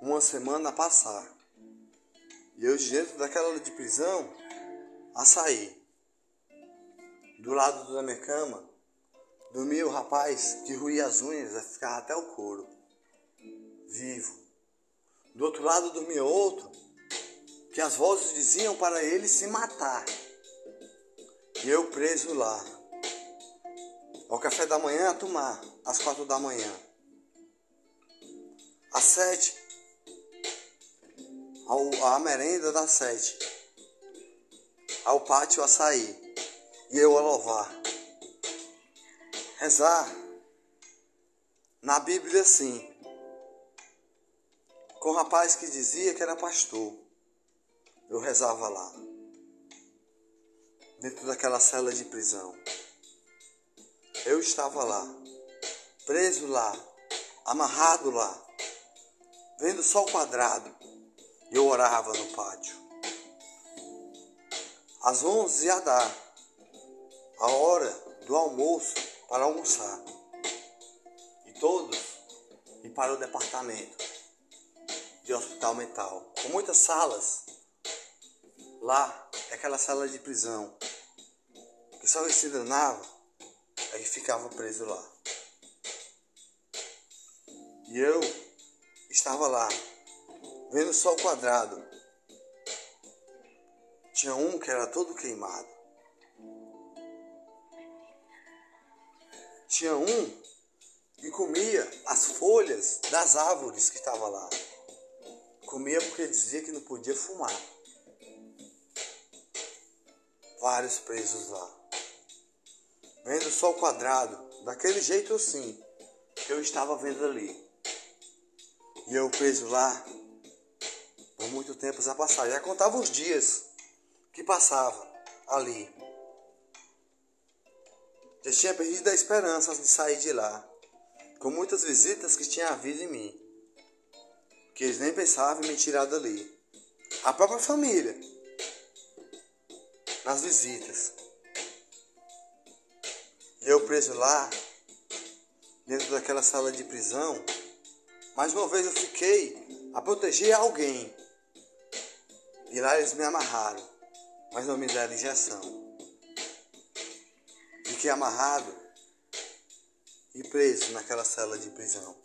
uma semana a passar. E eu dentro daquela de prisão a sair. Do lado da minha cama dormia o rapaz que ruía as unhas e ficava até o couro. Vivo. Do outro lado dormia outro que as vozes diziam para ele se matar. E eu preso lá. Ao café da manhã a tomar, às quatro da manhã. Às sete, ao, a merenda das sete. Ao pátio a sair. E eu a louvar. Rezar. Na Bíblia sim. Com o rapaz que dizia que era pastor. Eu rezava lá. Dentro daquela cela de prisão. Eu estava lá. Preso lá. Amarrado lá. Vendo só o quadrado. Eu orava no pátio. Às onze ia dar. A hora do almoço para almoçar. E todos e para o departamento de hospital mental. Com muitas salas. Lá é aquela sala de prisão. Que só se danava, aí ficava preso lá. E eu estava lá, vendo só o quadrado. Tinha um que era todo queimado. Tinha um que comia as folhas das árvores que estavam lá. Comia porque dizia que não podia fumar. Vários presos lá. Vendo só o quadrado, daquele jeito assim, que eu estava vendo ali. E eu preso lá, muito tempo a passar. Já contava os dias que passava ali. Já tinha perdido a esperança de sair de lá, com muitas visitas que tinha havido em mim, que eles nem pensavam em me tirar dali. A própria família, nas visitas. E eu preso lá, dentro daquela sala de prisão, mais uma vez eu fiquei a proteger alguém. E lá eles me amarraram, mas não me deram injeção. Fiquei amarrado e preso naquela cela de prisão.